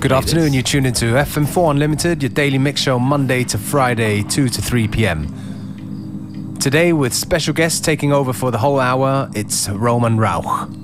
Good afternoon. You tune into FM4 Unlimited, your daily mix show Monday to Friday, 2 to 3 p.m. Today, with special guests taking over for the whole hour, it's Roman Rauch.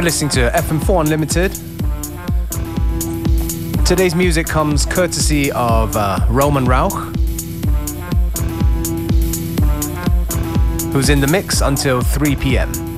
You're listening to FM4 Unlimited. Today's music comes courtesy of uh, Roman Rauch, who's in the mix until 3 p.m.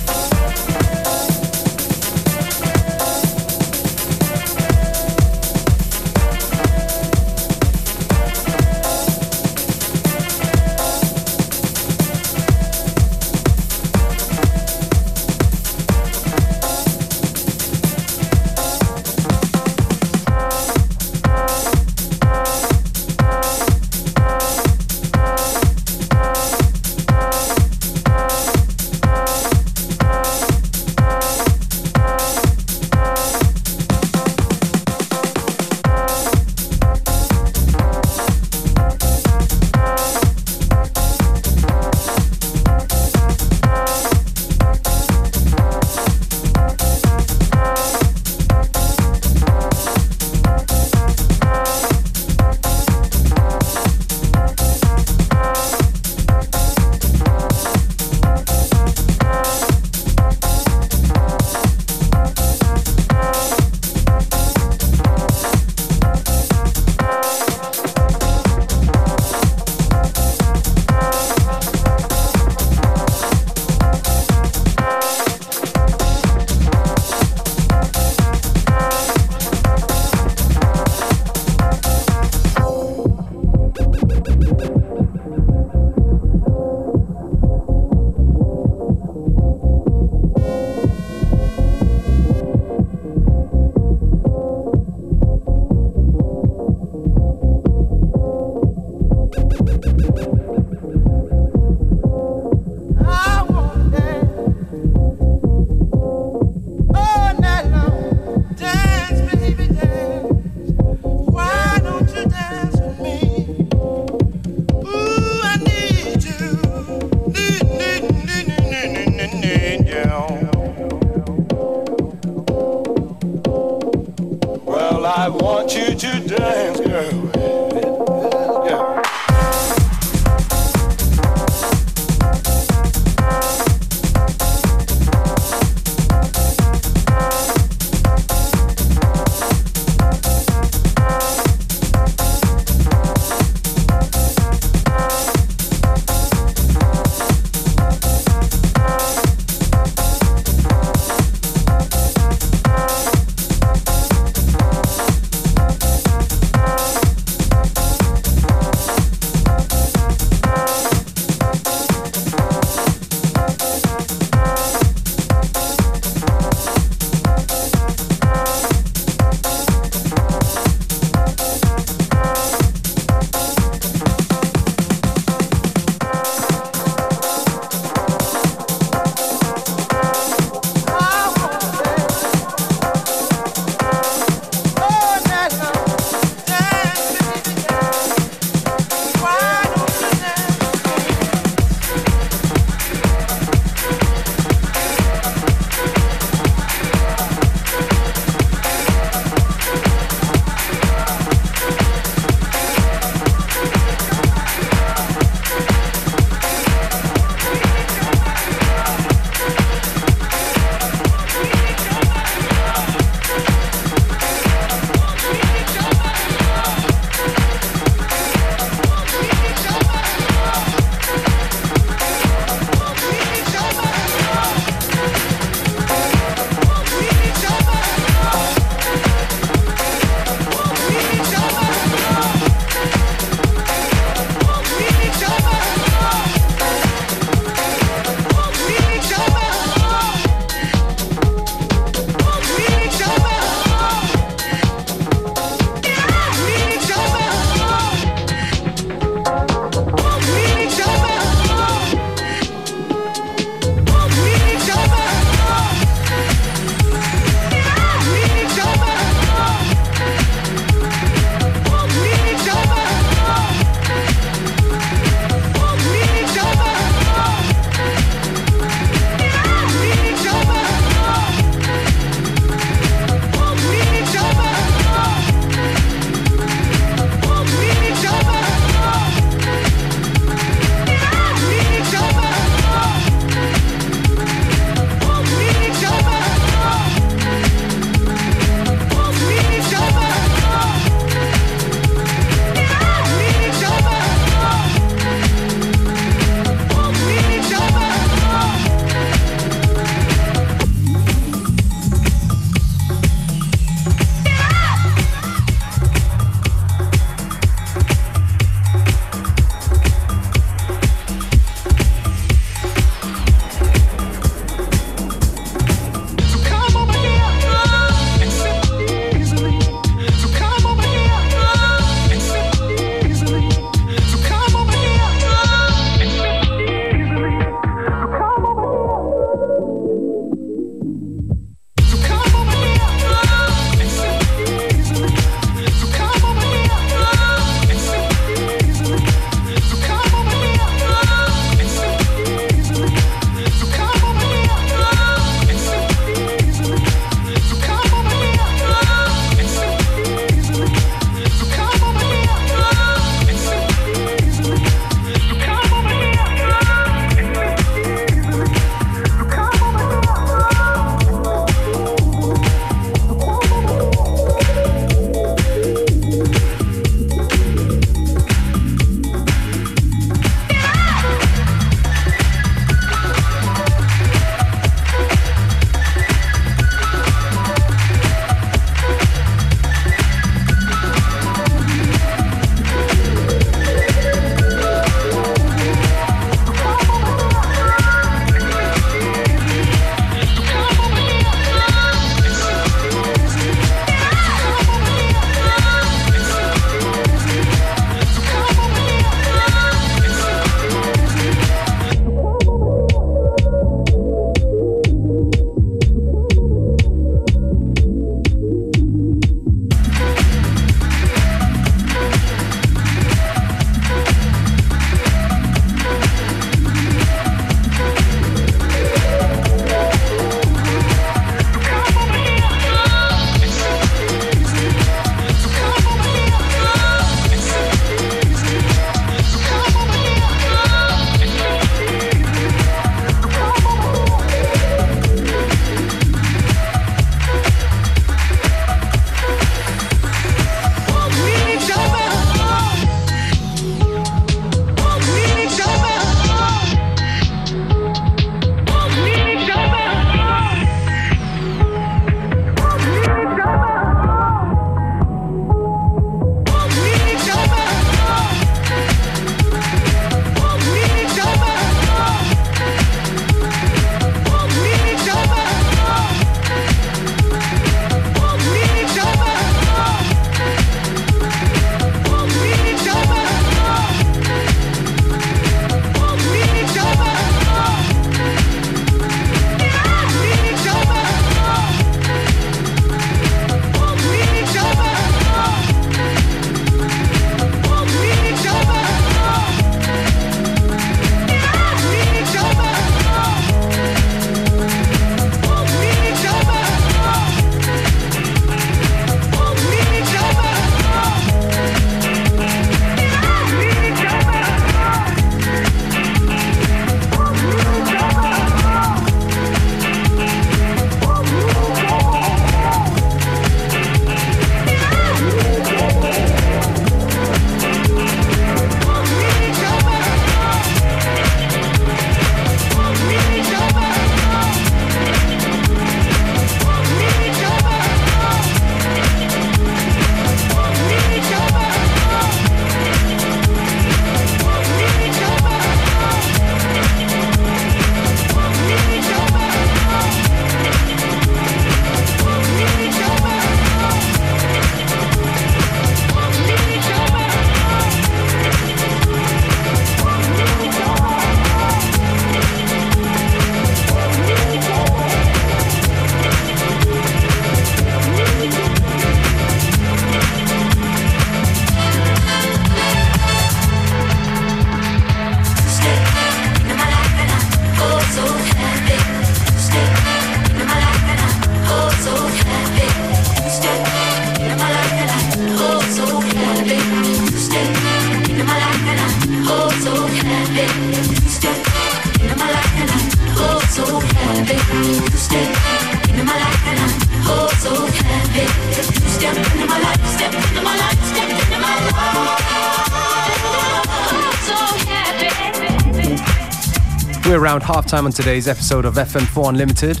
We're around halftime on today's episode of FM4 Unlimited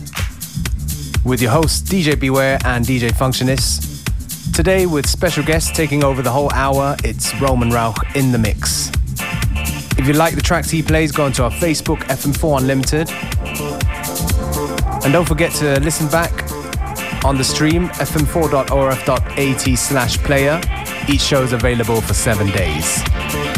with your hosts DJ Beware and DJ Functionist. Today, with special guests taking over the whole hour, it's Roman Rauch in the mix. If you like the tracks he plays, go onto our Facebook FM4 Unlimited. And don't forget to listen back on the stream fm4.orf.at slash player. Each show is available for seven days.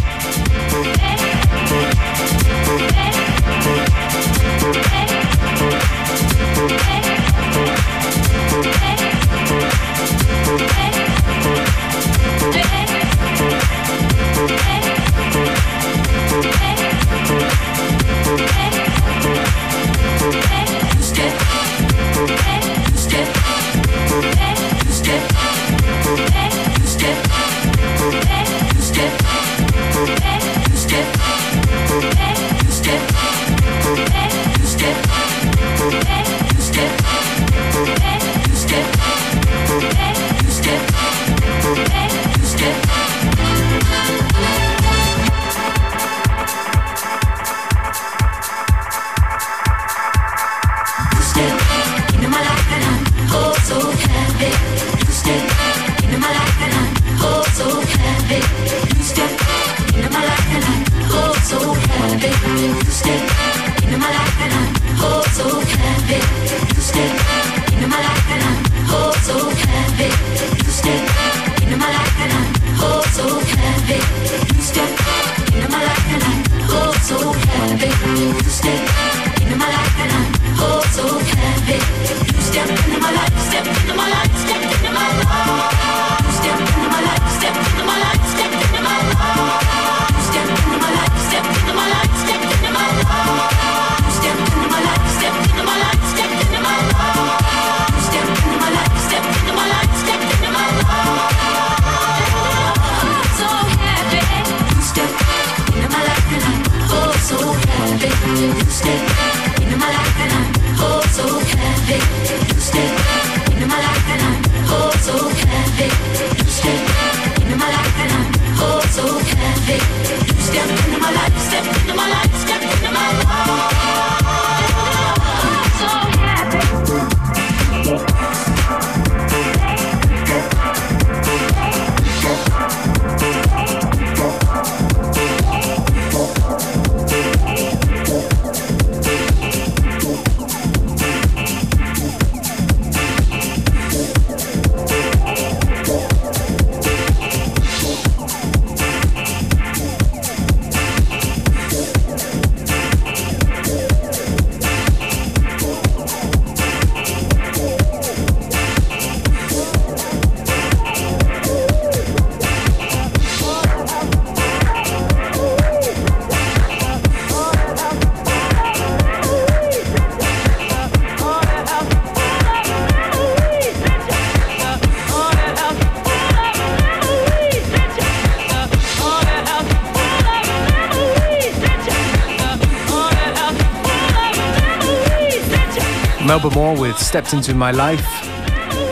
Melba with Stepped Into My Life.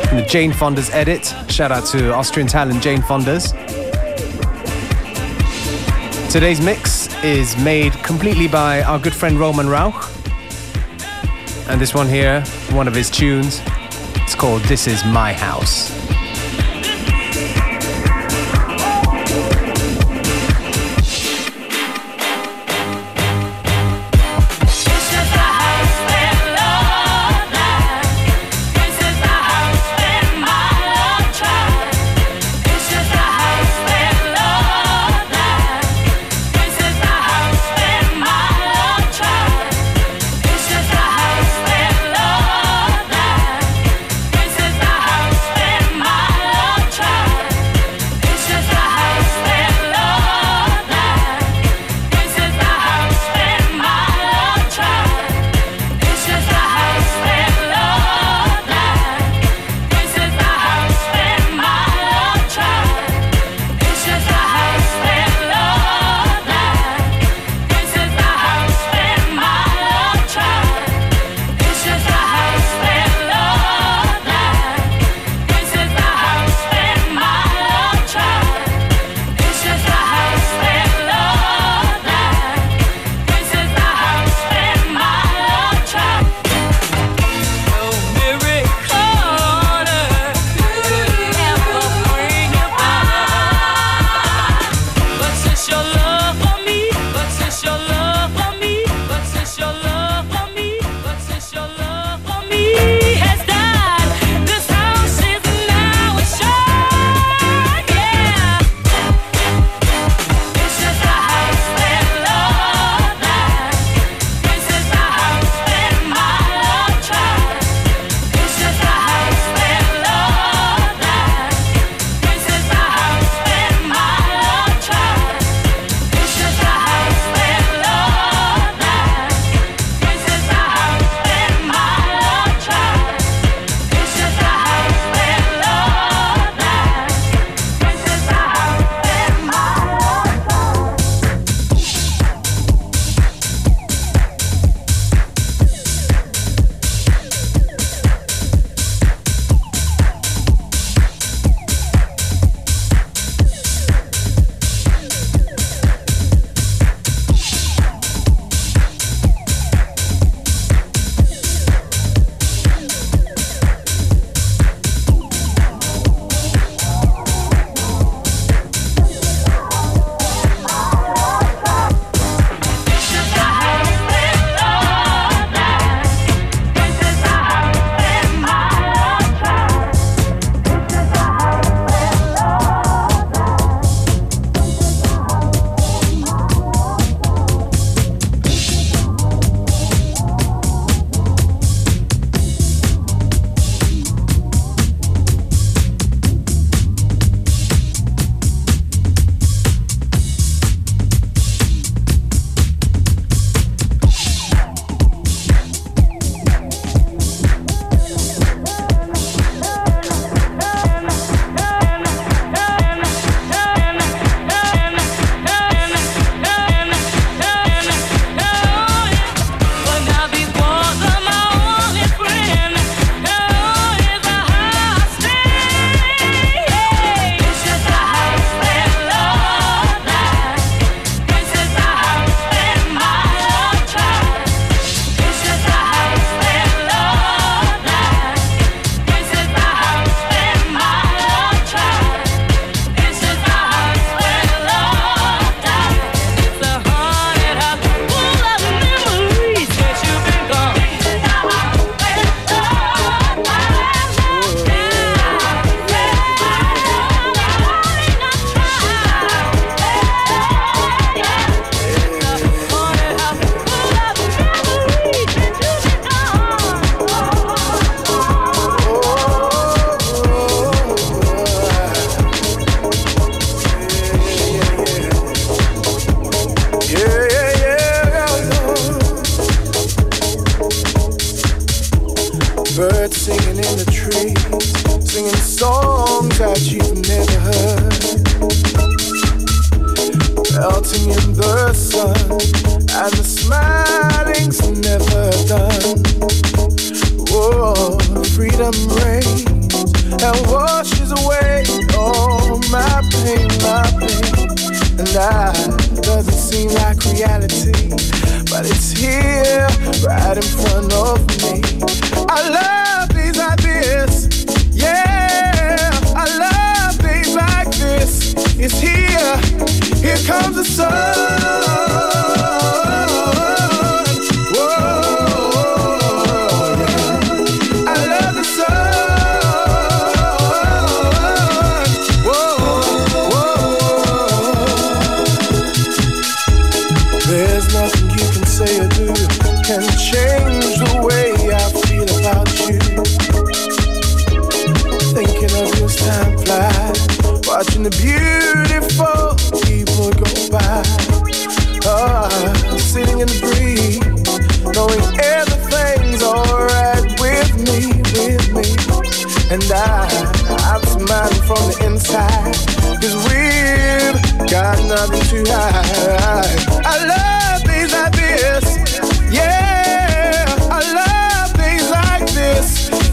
And the Jane Fonda's edit. Shout out to Austrian talent Jane Fonda's. Today's mix is made completely by our good friend Roman Rauch. And this one here, one of his tunes, it's called This Is My House.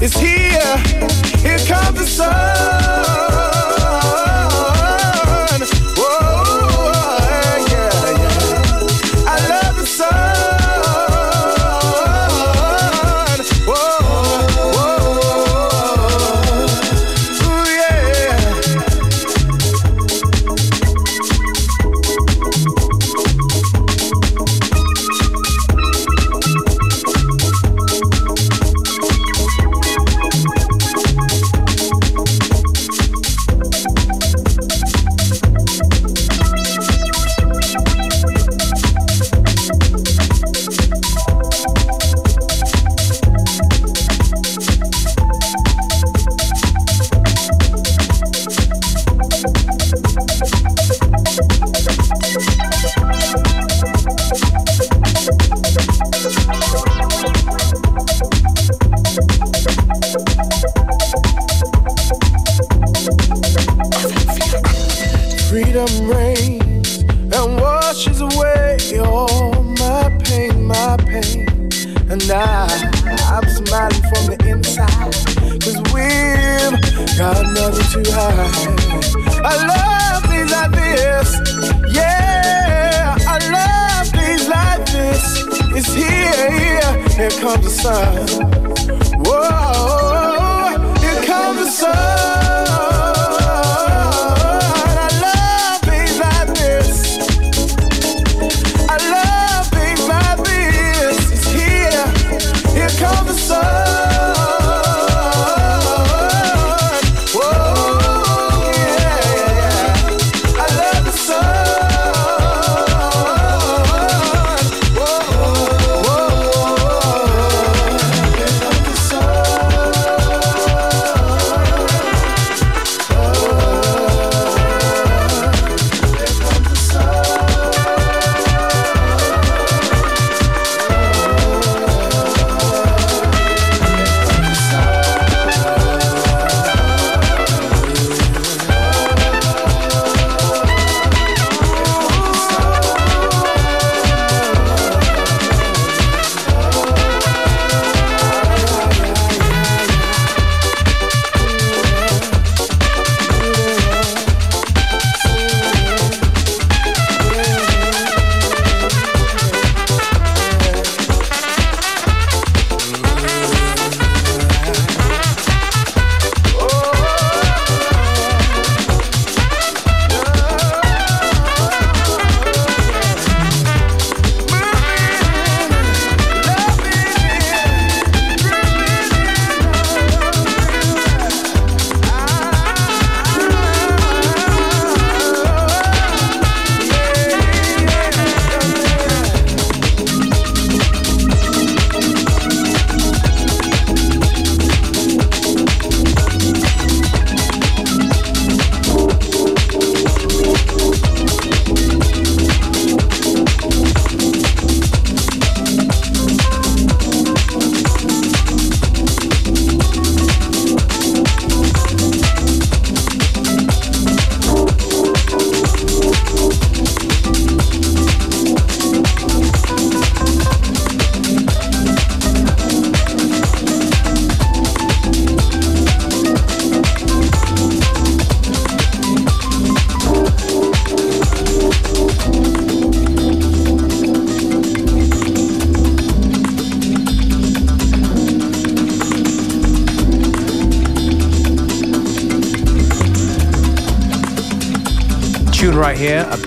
It's here,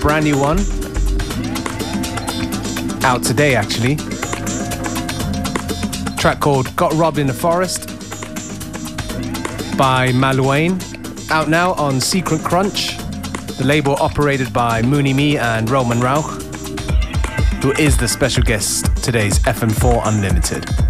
brand new one. Out today, actually. Track called Got Robbed in the Forest by Malouane. Out now on Secret Crunch, the label operated by Mooney Me and Roman Rauch, who is the special guest today's FM4 Unlimited.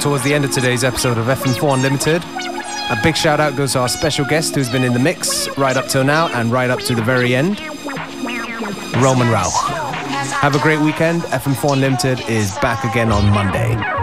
Towards the end of today's episode of FM4 Unlimited. A big shout out goes to our special guest who's been in the mix right up till now and right up to the very end, Roman Rauch. Have a great weekend. FM4 Unlimited is back again on Monday.